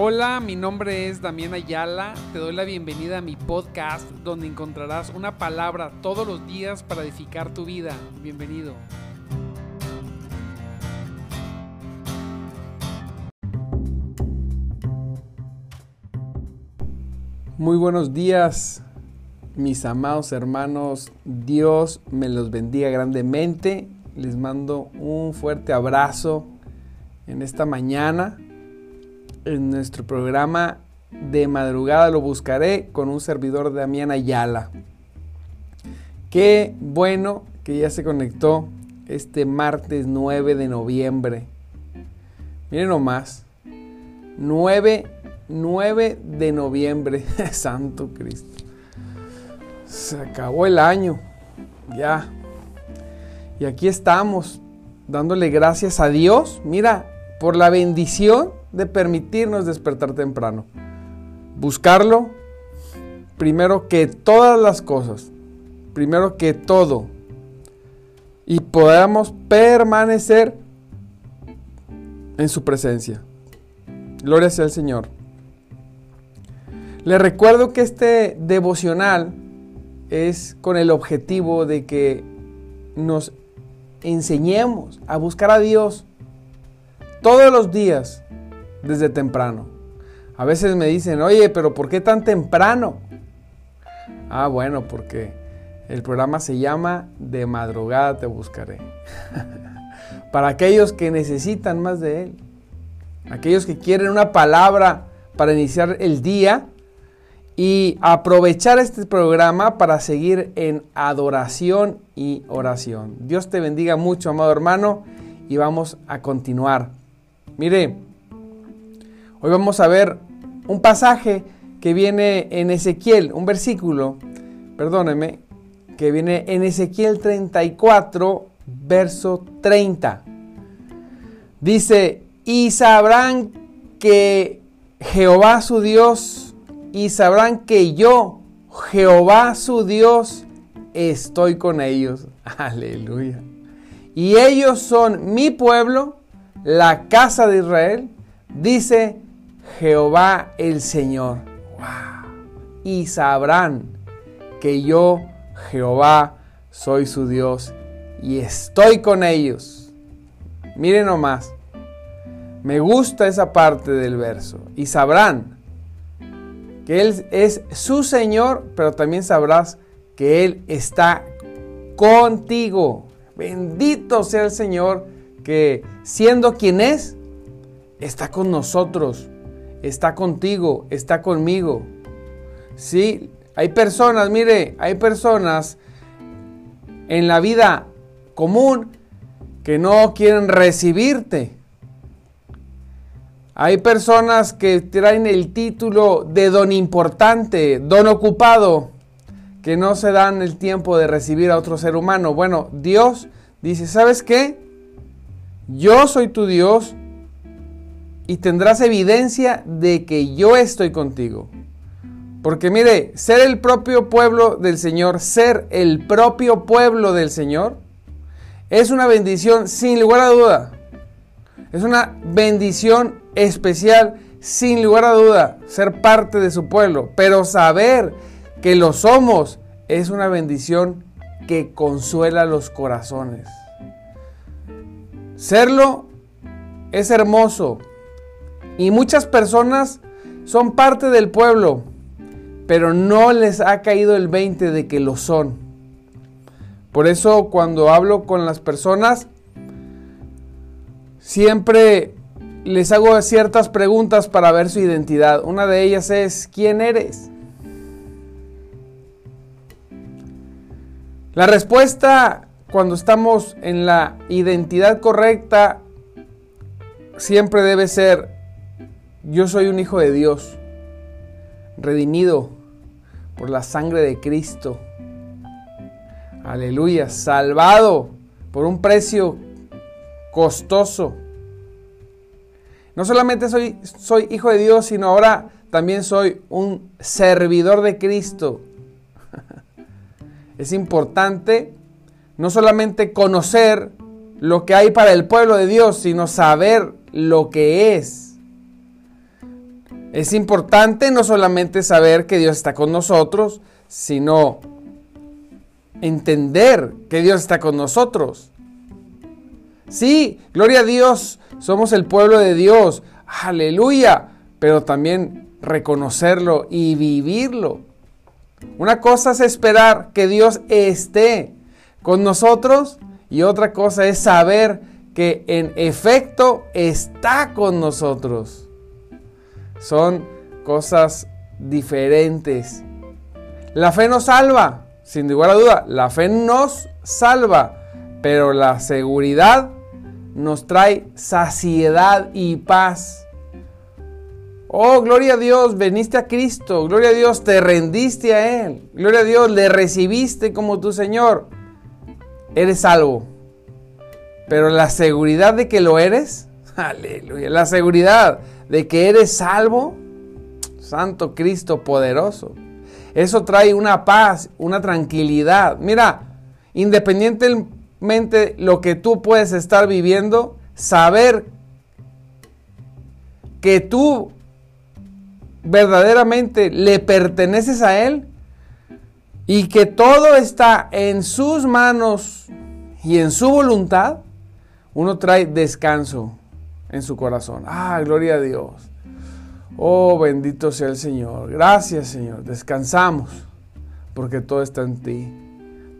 Hola, mi nombre es Damián Ayala. Te doy la bienvenida a mi podcast donde encontrarás una palabra todos los días para edificar tu vida. Bienvenido. Muy buenos días, mis amados hermanos. Dios me los bendiga grandemente. Les mando un fuerte abrazo en esta mañana en nuestro programa de madrugada lo buscaré con un servidor de Damián Ayala. Qué bueno que ya se conectó este martes 9 de noviembre. Miren nomás. 9, 9 de noviembre. Santo Cristo. Se acabó el año. Ya. Y aquí estamos dándole gracias a Dios. Mira, por la bendición de permitirnos despertar temprano. Buscarlo primero que todas las cosas, primero que todo, y podamos permanecer en su presencia. Gloria sea al Señor. Le recuerdo que este devocional es con el objetivo de que nos enseñemos a buscar a Dios todos los días desde temprano. A veces me dicen, oye, pero ¿por qué tan temprano? Ah, bueno, porque el programa se llama De madrugada te buscaré. para aquellos que necesitan más de Él. Aquellos que quieren una palabra para iniciar el día y aprovechar este programa para seguir en adoración y oración. Dios te bendiga mucho, amado hermano, y vamos a continuar. Mire, Hoy vamos a ver un pasaje que viene en Ezequiel, un versículo, perdóneme, que viene en Ezequiel 34, verso 30. Dice, y sabrán que Jehová su Dios, y sabrán que yo, Jehová su Dios, estoy con ellos. Aleluya. Y ellos son mi pueblo, la casa de Israel, dice Jehová el Señor. Y sabrán que yo, Jehová, soy su Dios y estoy con ellos. Miren nomás. Me gusta esa parte del verso. Y sabrán que Él es su Señor, pero también sabrás que Él está contigo. Bendito sea el Señor que siendo quien es, está con nosotros está contigo, está conmigo. Sí, hay personas, mire, hay personas en la vida común que no quieren recibirte. Hay personas que traen el título de don importante, don ocupado, que no se dan el tiempo de recibir a otro ser humano. Bueno, Dios dice, ¿sabes qué? Yo soy tu Dios, y tendrás evidencia de que yo estoy contigo. Porque mire, ser el propio pueblo del Señor, ser el propio pueblo del Señor, es una bendición sin lugar a duda. Es una bendición especial sin lugar a duda ser parte de su pueblo. Pero saber que lo somos es una bendición que consuela los corazones. Serlo es hermoso, y muchas personas son parte del pueblo, pero no les ha caído el 20 de que lo son. Por eso cuando hablo con las personas, siempre les hago ciertas preguntas para ver su identidad. Una de ellas es, ¿quién eres? La respuesta cuando estamos en la identidad correcta siempre debe ser, yo soy un hijo de Dios, redimido por la sangre de Cristo. Aleluya, salvado por un precio costoso. No solamente soy, soy hijo de Dios, sino ahora también soy un servidor de Cristo. Es importante no solamente conocer lo que hay para el pueblo de Dios, sino saber lo que es Es importante no solamente saber que Dios está con nosotros, sino entender que Dios está con nosotros. Sí, gloria a Dios, somos el pueblo de Dios, aleluya, pero también reconocerlo y vivirlo. Una cosa es esperar que Dios esté con nosotros y otra cosa es saber que en efecto está con nosotros. Son cosas diferentes. La fe nos salva, sin lugar a duda, la fe nos salva, pero la seguridad nos trae saciedad y paz. Oh, gloria a Dios, veniste a Cristo, gloria a Dios, te rendiste a Él, gloria a Dios, le recibiste como tu Señor. Eres salvo. Pero la seguridad de que lo eres, aleluya, la seguridad de que eres salvo, Santo Cristo poderoso. Eso trae una paz, una tranquilidad. Mira, independientemente lo que tú puedes estar viviendo, saber que tú verdaderamente le perteneces a Él y que todo está en sus manos y en su voluntad, uno trae descanso en su corazón. Ah, gloria a Dios. Oh, bendito sea el Señor. Gracias, Señor. Descansamos porque todo está en ti.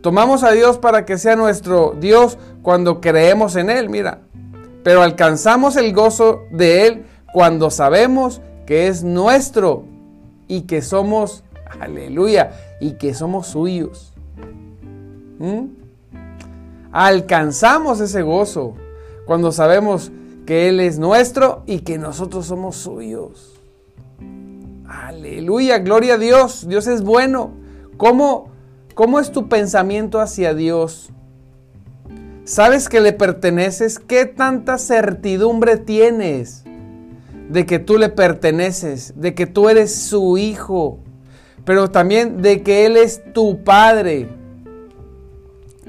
Tomamos a Dios para que sea nuestro Dios cuando creemos en Él, mira. Pero alcanzamos el gozo de Él cuando sabemos que es nuestro y que somos, aleluya, y que somos suyos. ¿Mm? Alcanzamos ese gozo cuando sabemos que Él es nuestro y que nosotros somos suyos. Aleluya, gloria a Dios, Dios es bueno. ¿Cómo, cómo es tu pensamiento hacia Dios? ¿Sabes que le perteneces? ¿Qué tanta certidumbre tienes? de que tú le perteneces, de que tú eres su hijo, pero también de que Él es tu padre.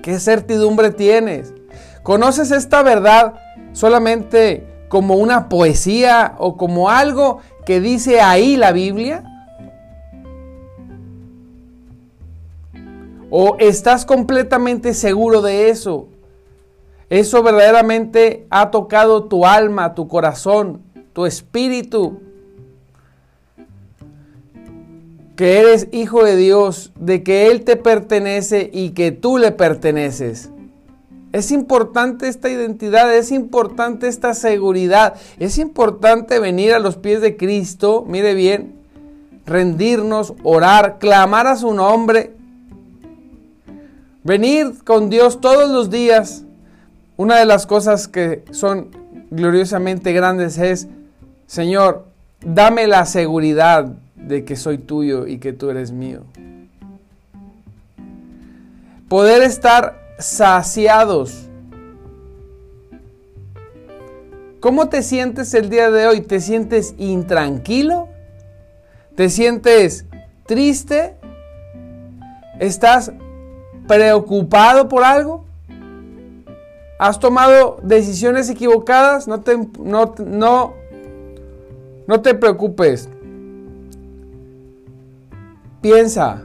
¿Qué certidumbre tienes? ¿Conoces esta verdad solamente como una poesía o como algo que dice ahí la Biblia? ¿O estás completamente seguro de eso? Eso verdaderamente ha tocado tu alma, tu corazón, tu espíritu, que eres hijo de Dios, de que Él te pertenece y que tú le perteneces. Es importante esta identidad, es importante esta seguridad, es importante venir a los pies de Cristo, mire bien, rendirnos, orar, clamar a su nombre, venir con Dios todos los días. Una de las cosas que son gloriosamente grandes es Señor, dame la seguridad de que soy tuyo y que tú eres mío. Poder estar saciados. ¿Cómo te sientes el día de hoy? ¿Te sientes intranquilo? ¿Te sientes triste? ¿Estás preocupado por algo? ¿Has tomado decisiones equivocadas? No, te, no, no no te preocupes. Piensa,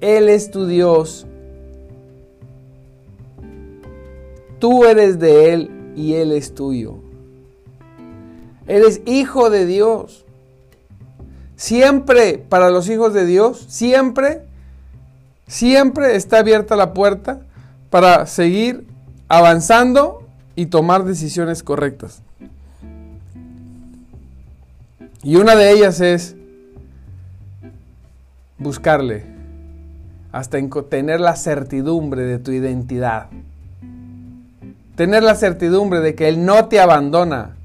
Él es tu Dios. Tú eres de Él y Él es tuyo. Eres hijo de Dios. Siempre para los hijos de Dios, siempre, siempre está abierta la puerta para seguir avanzando y tomar decisiones correctas. Y una de ellas es buscarle hasta tener la certidumbre de tu identidad. Tener la certidumbre de que Él no te abandona.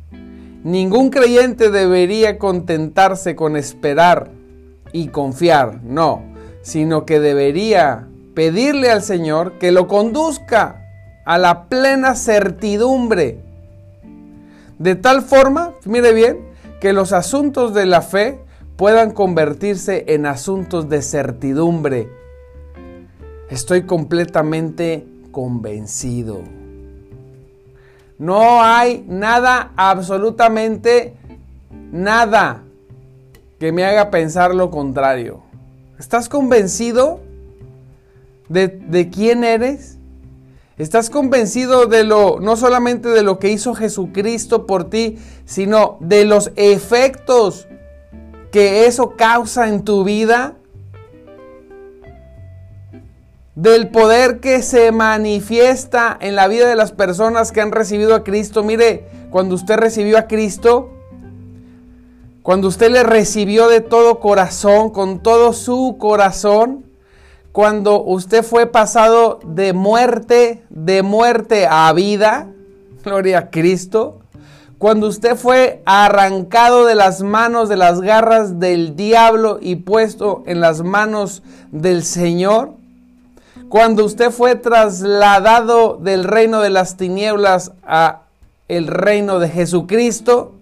Ningún creyente debería contentarse con esperar y confiar, no, sino que debería pedirle al Señor que lo conduzca a la plena certidumbre. De tal forma, mire bien, que los asuntos de la fe puedan convertirse en asuntos de certidumbre. Estoy completamente convencido. No hay nada, absolutamente nada que me haga pensar lo contrario. ¿Estás convencido de, de quién eres? ¿Estás convencido de lo, no solamente de lo que hizo Jesucristo por ti, sino de los efectos que eso causa en tu vida? Del poder que se manifiesta en la vida de las personas que han recibido a Cristo. Mire, cuando usted recibió a Cristo, cuando usted le recibió de todo corazón, con todo su corazón, cuando usted fue pasado de muerte, de muerte a vida, gloria a Cristo, cuando usted fue arrancado de las manos, de las garras del diablo y puesto en las manos del Señor, cuando usted fue trasladado del reino de las tinieblas a el reino de Jesucristo,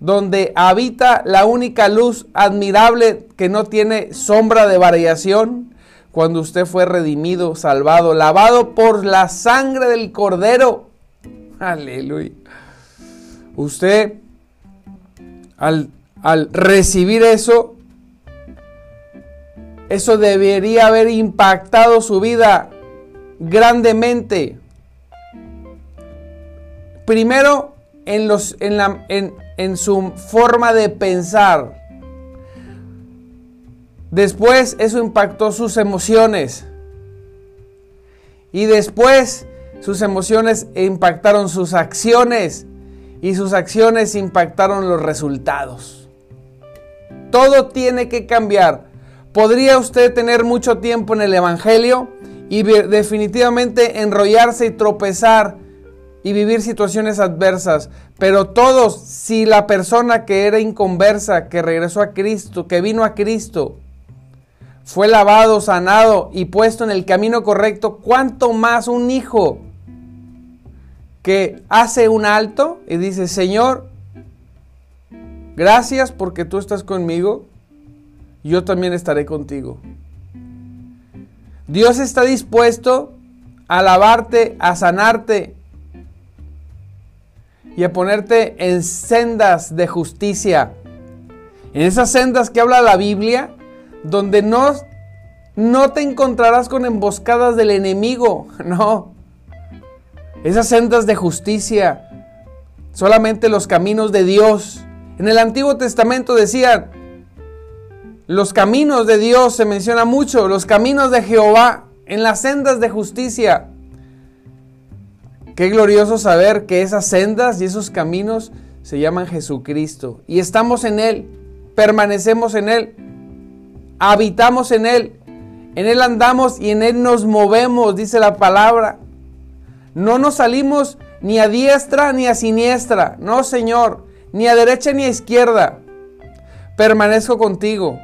donde habita la única luz admirable que no tiene sombra de variación, cuando usted fue redimido, salvado, lavado por la sangre del cordero. Aleluya. Usted, al, al recibir eso, eso debería haber impactado su vida grandemente. Primero, en, su forma de pensar. Después eso impactó sus emociones. Y después sus emociones impactaron sus acciones. Y sus acciones impactaron los resultados. Todo tiene que cambiar. Podría usted tener mucho tiempo en el Evangelio y definitivamente enrollarse y tropezar y vivir situaciones adversas. Pero todos, si la persona que era inconversa, que regresó a Cristo, que vino a Cristo, fue lavado, sanado y puesto en el camino correcto, ¿cuánto más un hijo que hace un alto y dice, Señor, gracias porque tú estás conmigo, yo también estaré contigo. Dios está dispuesto a lavarte, a sanarte y a ponerte en sendas de justicia. En esas sendas que habla la Biblia, donde no, no te encontrarás con emboscadas del enemigo, no. Esas sendas de justicia, solamente los caminos de Dios. En el Antiguo Testamento decían, los caminos de Dios se menciona mucho, los caminos de Jehová, en las sendas de justicia. Qué glorioso saber que esas sendas y esos caminos se llaman Jesucristo. Y estamos en Él, permanecemos en Él habitamos en Él, en Él andamos y en Él nos movemos, dice la palabra. No nos salimos ni a diestra ni a siniestra, no Señor, ni a derecha ni a izquierda. Permanezco contigo.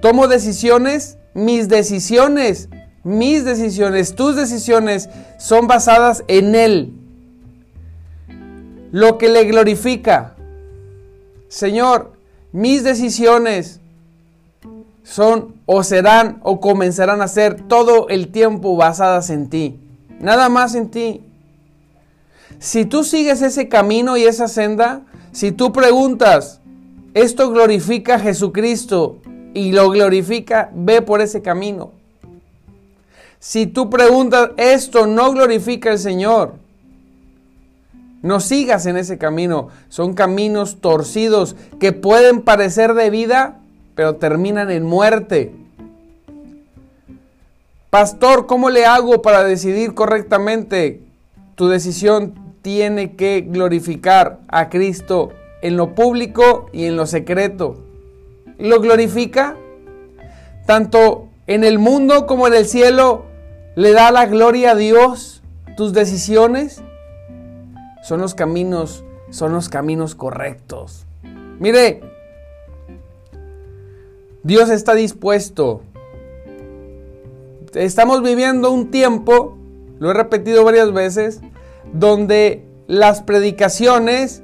Tomo decisiones, mis decisiones, mis decisiones, tus decisiones son basadas en Él. Lo que le glorifica. Señor, mis decisiones, son o serán o comenzarán a ser todo el tiempo basadas en ti. Nada más en ti. Si tú sigues ese camino y esa senda, si tú preguntas, esto glorifica a Jesucristo y lo glorifica, ve por ese camino. Si tú preguntas, esto no glorifica al Señor, no sigas en ese camino. Son caminos torcidos que pueden parecer de vida, pero terminan en muerte. Pastor, ¿cómo le hago para decidir correctamente? Tu decisión tiene que glorificar a Cristo en lo público y en lo secreto. ¿Lo glorifica? Tanto en el mundo como en el cielo, ¿le da la gloria a Dios tus decisiones? Son los caminos, son los caminos correctos. Mire, Dios está dispuesto. Estamos viviendo un tiempo, lo he repetido varias veces, donde las predicaciones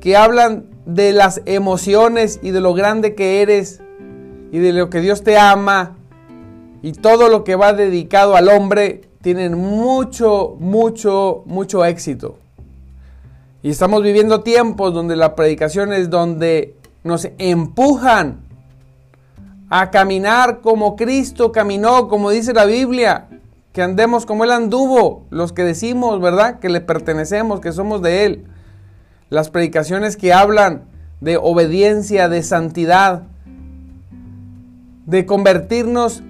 que hablan de las emociones y de lo grande que eres y de lo que Dios te ama y todo lo que va dedicado al hombre tienen mucho, mucho, mucho éxito. Y estamos viviendo tiempos donde la predicación es donde nos empujan a caminar como Cristo caminó, como dice la Biblia, que andemos como Él anduvo, los que decimos, ¿verdad? Que le pertenecemos, que somos de Él. Las predicaciones que hablan de obediencia, de santidad, de convertirnos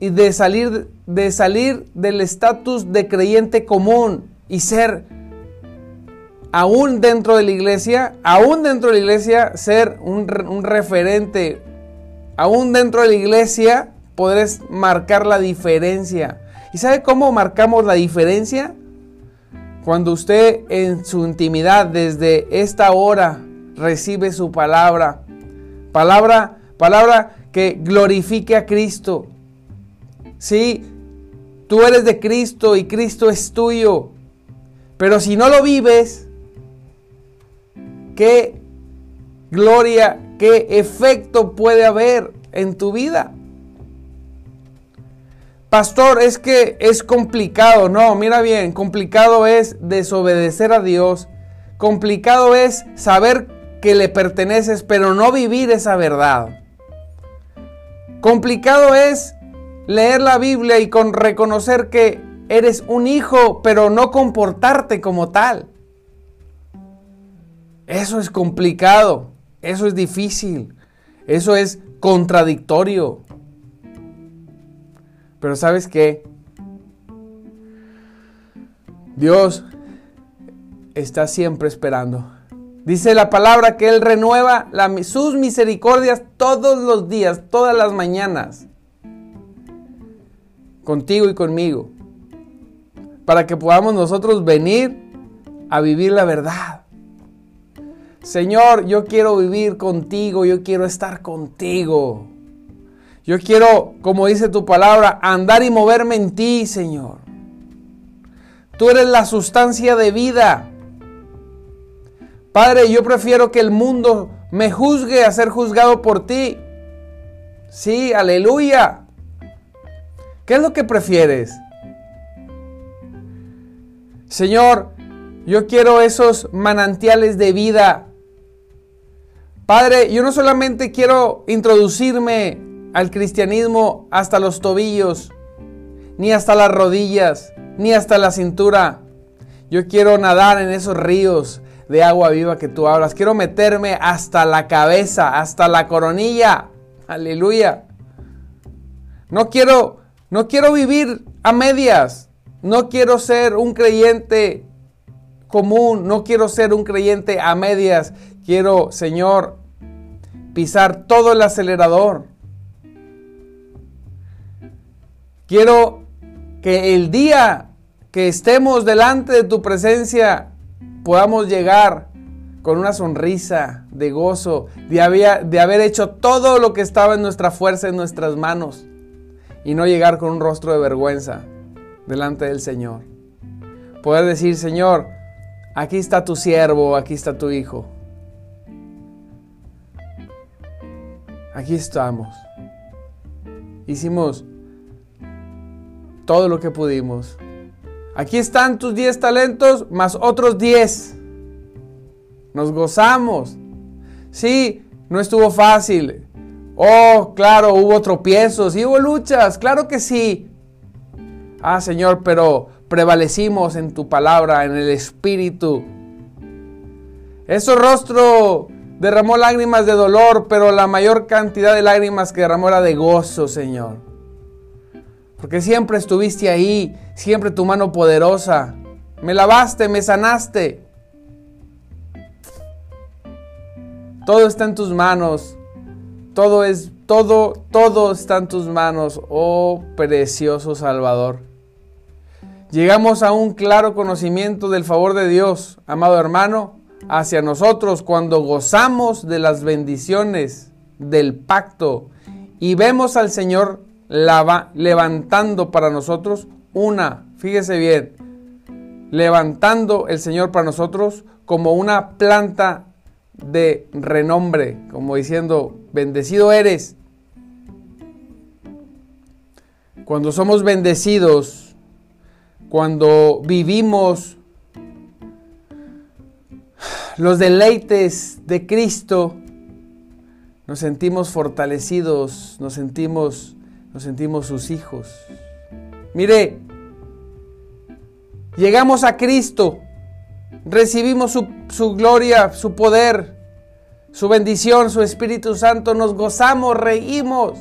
y de salir, de salir del estatus de creyente común y ser aún dentro de la iglesia, aún dentro de la iglesia, ser un, un referente, aún dentro de la iglesia, podrás marcar la diferencia. ¿Y sabe cómo marcamos la diferencia? Cuando usted en su intimidad desde esta hora recibe su palabra, palabra, palabra que glorifique a Cristo. Sí, tú eres de Cristo y Cristo es tuyo. Pero si no lo vives, qué gloria, qué efecto puede haber en tu vida. Pastor, es que es complicado. No, mira bien, complicado es desobedecer a Dios. Complicado es saber que le perteneces, pero no vivir esa verdad. Complicado es leer la Biblia y con reconocer que eres un hijo, pero no comportarte como tal. Eso es complicado, eso es difícil, eso es contradictorio. Pero sabes qué? Dios está siempre esperando. Dice la palabra que Él renueva sus misericordias todos los días, todas las mañanas. Contigo y conmigo. Para que podamos nosotros venir a vivir la verdad. Señor, yo quiero vivir contigo, yo quiero estar contigo. Yo quiero, como dice tu palabra, andar y moverme en ti, Señor. Tú eres la sustancia de vida. Padre, yo prefiero que el mundo me juzgue a ser juzgado por ti. Sí, aleluya. ¿Qué es lo que prefieres? Señor, yo quiero esos manantiales de vida Padre, yo no solamente quiero introducirme al cristianismo hasta los tobillos, ni hasta las rodillas, ni hasta la cintura. Yo quiero nadar en esos ríos de agua viva que tú hablas. Quiero meterme hasta la cabeza, hasta la coronilla. Aleluya. No quiero no quiero vivir a medias. No quiero ser un creyente común, no quiero ser un creyente a medias. Quiero, Señor, pisar todo el acelerador. Quiero que el día que estemos delante de tu presencia podamos llegar con una sonrisa de gozo, de haber, de haber hecho todo lo que estaba en nuestra fuerza, en nuestras manos, y no llegar con un rostro de vergüenza delante del Señor. Poder decir, Señor, aquí está tu siervo, aquí está tu hijo. aquí estamos. Hicimos todo lo que pudimos. Aquí están tus 10 talentos más otros 10. Nos gozamos. Sí, no estuvo fácil. Oh, claro, hubo tropiezos y hubo luchas. Claro que sí. Ah, Señor, pero prevalecimos en tu palabra, en el Espíritu. Ese rostro Derramó lágrimas de dolor, pero la mayor cantidad de lágrimas que derramó era de gozo, Señor. Porque siempre estuviste ahí, siempre tu mano poderosa. Me lavaste, me sanaste. Todo está en tus manos. Todo es, todo, todo está en tus manos, oh precioso Salvador. Llegamos a un claro conocimiento del favor de Dios, amado hermano hacia nosotros cuando gozamos de las bendiciones del pacto y vemos al Señor levantando para nosotros una, fíjese bien, levantando el Señor para nosotros como una planta de renombre, como diciendo, bendecido eres. Cuando somos bendecidos, cuando vivimos los deleites de Cristo, nos sentimos fortalecidos, nos sentimos, nos sentimos sus hijos. Mire, llegamos a Cristo, recibimos su, su gloria, su poder, su bendición, su Espíritu Santo, nos gozamos, reímos.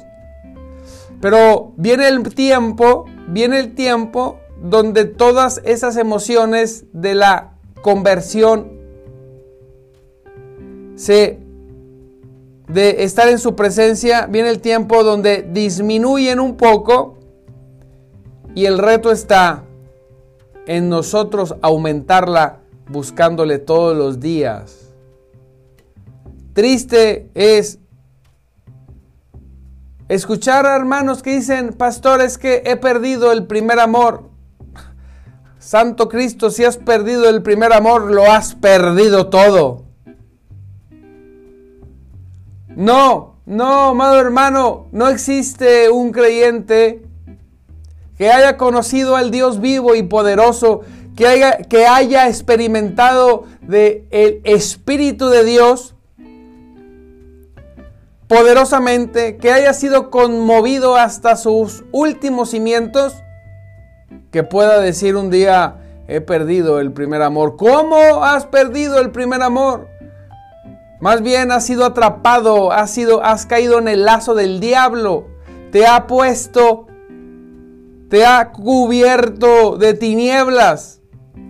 Pero viene el tiempo, viene el tiempo donde todas esas emociones de la conversión se de estar en su presencia, viene el tiempo donde disminuyen un poco y el reto está en nosotros aumentarla buscándole todos los días. Triste es escuchar a hermanos que dicen, pastores, que he perdido el primer amor. Santo Cristo, si has perdido el primer amor, lo has perdido todo. No, no, amado hermano, no existe un creyente que haya conocido al Dios vivo y poderoso, que haya, que haya experimentado de el Espíritu de Dios poderosamente, que haya sido conmovido hasta sus últimos cimientos, que pueda decir un día, he perdido el primer amor. ¿Cómo has perdido el primer amor? Más bien has sido atrapado, has, sido, has caído en el lazo del diablo. Te ha puesto, te ha cubierto de tinieblas.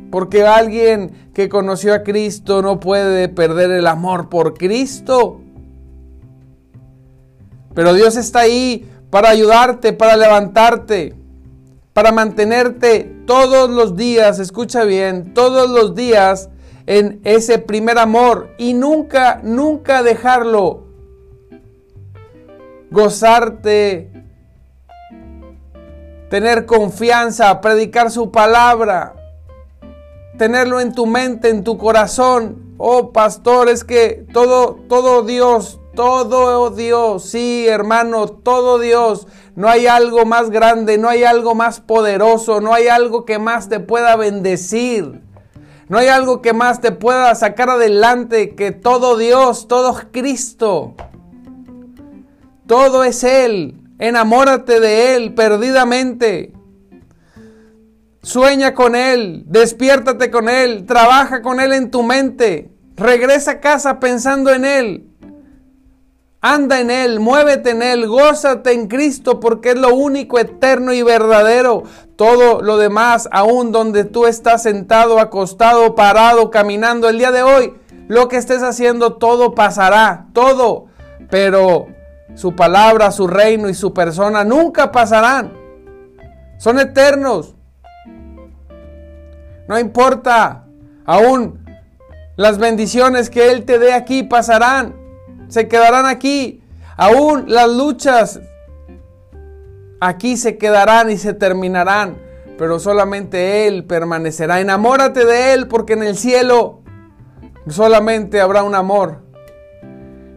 Porque alguien que conoció a Cristo no puede perder el amor por Cristo. Pero Dios está ahí para ayudarte, para levantarte, para mantenerte todos los días, escucha bien, todos los días en ese primer amor y nunca, nunca dejarlo. Gozarte, tener confianza, predicar su palabra, tenerlo en tu mente, en tu corazón. Oh, pastor, es que todo, todo Dios, todo Dios, sí, hermano, todo Dios. No hay algo más grande, no hay algo más poderoso, no hay algo que más te pueda bendecir. No hay algo que más te pueda sacar adelante que todo Dios, todo Cristo. Todo es Él. Enamórate de Él perdidamente. Sueña con Él, despiértate con Él, trabaja con Él en tu mente. Regresa a casa pensando en Él. Anda en Él, muévete en Él, gózate en Cristo porque es lo único eterno y verdadero. Todo lo demás, aún donde tú estás sentado, acostado, parado, caminando el día de hoy, lo que estés haciendo, todo pasará, todo. Pero su palabra, su reino y su persona nunca pasarán. Son eternos. No importa, aún las bendiciones que Él te dé aquí pasarán se quedarán aquí. Aún las luchas aquí se quedarán y se terminarán, pero solamente Él permanecerá. Enamórate de Él porque en el cielo solamente habrá un amor.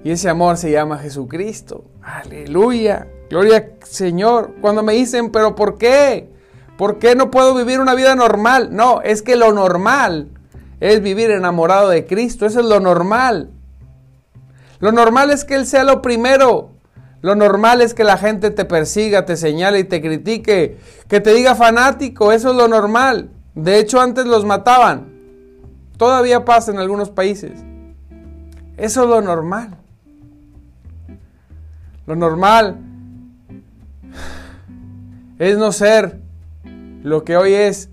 Y ese amor se llama Jesucristo. Aleluya. Gloria Señor. Cuando me dicen, pero ¿por qué? ¿Por qué no puedo vivir una vida normal? No, es que lo normal es vivir enamorado de Cristo. Eso es lo normal. Lo normal es que Él sea lo primero. Lo normal es que la gente te persiga, te señale y te critique, que te diga fanático, eso es lo normal. De hecho, antes los mataban. Todavía pasa en algunos países. Eso es lo normal. Lo normal es no ser lo que hoy es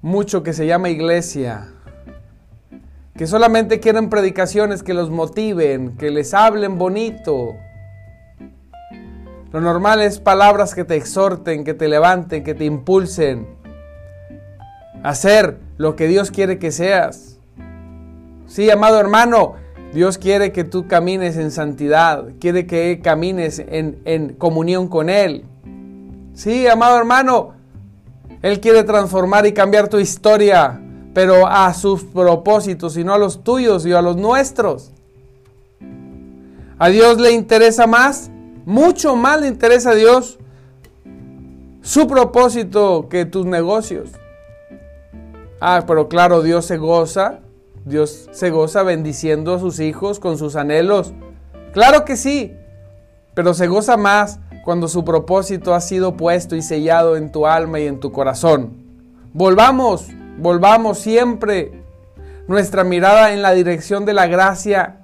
mucho que se llama iglesia que solamente quieren predicaciones que los motiven, que les hablen bonito. Lo normal es palabras que te exhorten, que te levanten, que te impulsen a hacer lo que Dios quiere que seas. Sí, amado hermano, Dios quiere que tú camines en santidad, quiere que camines en, en comunión con Él. Sí, amado hermano, Él quiere transformar y cambiar tu historia pero a sus propósitos y no a los tuyos y a los nuestros. A Dios le interesa más, mucho más le interesa a Dios su propósito que tus negocios. Ah, pero claro, Dios se goza, Dios se goza bendiciendo a sus hijos con sus anhelos, Claro que sí, pero se goza más cuando su propósito ha sido puesto y sellado en tu alma y en tu corazón. Volvamos, volvamos siempre nuestra mirada en la dirección de la gracia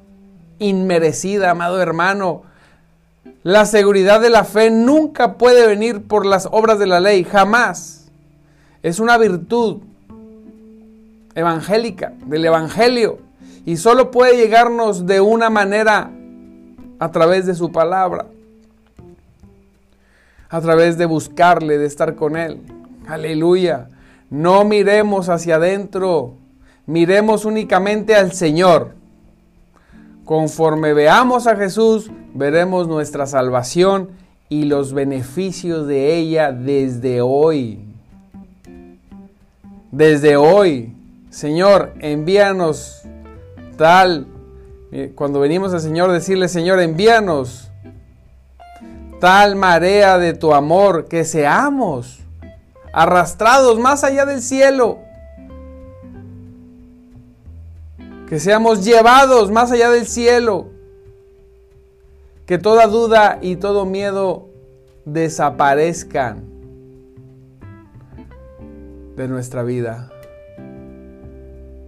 inmerecida, amado hermano. La seguridad de la fe nunca puede venir por las obras de la ley, jamás. Es una virtud evangélica, del Evangelio, y solo puede llegarnos de una manera a través de su palabra, a través de buscarle, de estar con Él. Aleluya. No miremos hacia adentro, miremos únicamente al Señor. Conforme veamos a Jesús, veremos nuestra salvación y los beneficios de ella desde hoy. Desde hoy. Señor, envíanos tal. Cuando venimos al Señor, decirle, Señor, envíanos tal marea de tu amor que seamos arrastrados más allá del cielo. Que seamos llevados más allá del cielo. Que toda duda y todo miedo desaparezcan de nuestra vida.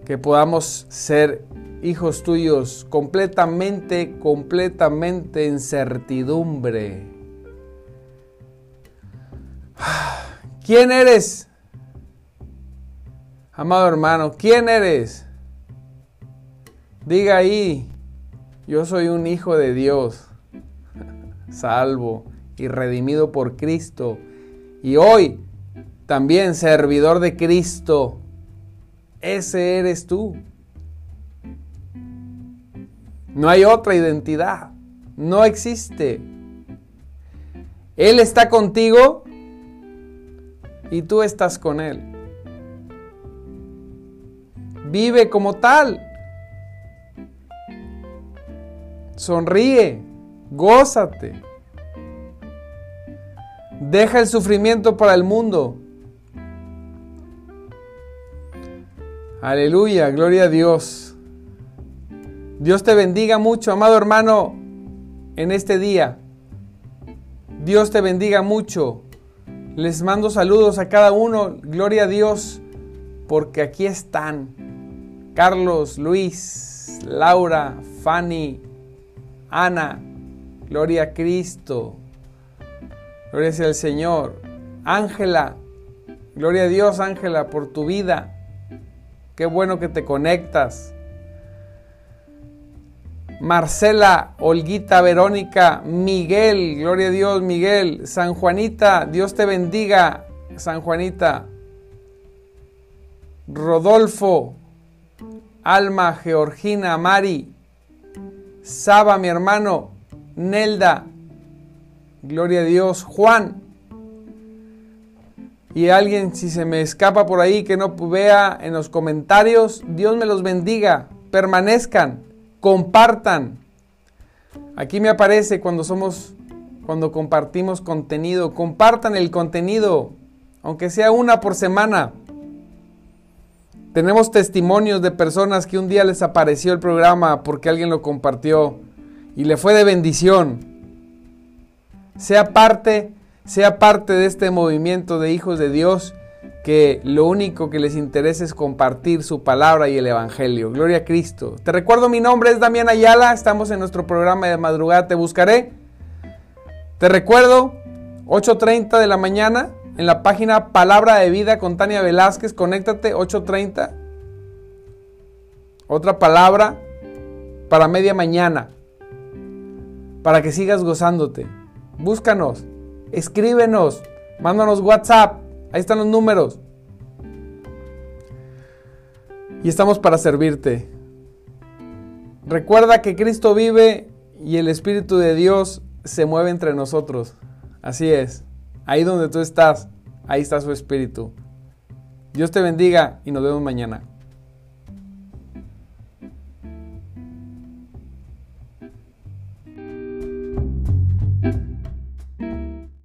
Que podamos ser hijos tuyos completamente, completamente en certidumbre. ¿Quién eres? Amado hermano, ¿quién eres? Diga ahí, yo soy un hijo de Dios, salvo y redimido por Cristo. Y hoy también servidor de Cristo. Ese eres tú. No hay otra identidad. No existe. Él está contigo y tú estás con Él. Vive como tal. Sonríe, gózate. Deja el sufrimiento para el mundo. Aleluya, gloria a Dios. Dios te bendiga mucho, amado hermano, en este día. Dios te bendiga mucho. Les mando saludos a cada uno. Gloria a Dios, porque aquí están. Carlos, Luis, Laura, Fanny, Ana. Gloria a Cristo. Gloria al Señor. Ángela. Gloria a Dios, Ángela, por tu vida. Qué bueno que te conectas. Marcela, Olguita, Verónica, Miguel, gloria a Dios, Miguel, San Juanita, Dios te bendiga, San Juanita, Rodolfo, Alma, Georgina, Mari, Saba, mi hermano, Nelda, gloria a Dios, Juan. Y alguien, si se me escapa por ahí, que no vea en los comentarios, Dios me los bendiga, permanezcan compartan. Aquí me aparece cuando somos, cuando compartimos contenido, compartan el contenido, aunque sea una por semana. Tenemos testimonios de personas que un día les apareció el programa porque alguien lo compartió y le fue de bendición. Sea parte, sea parte de este movimiento de hijos de Dios que lo único que les interesa es compartir su palabra y el Evangelio. Gloria a Cristo. Te recuerdo, mi nombre es Damián Ayala, estamos en nuestro programa de madrugada, te buscaré. Te recuerdo, 8.30 de la mañana, en la página Palabra de Vida con Tania Velázquez, conéctate, 8.30. Otra palabra para media mañana, para que sigas gozándote. Búscanos, escríbenos, mándanos WhatsApp Ahí están los números. Y estamos para servirte. Recuerda que Cristo vive y el Espíritu de Dios se mueve entre nosotros. Así es. Ahí donde tú estás, ahí está su Espíritu. Dios te bendiga y nos vemos mañana.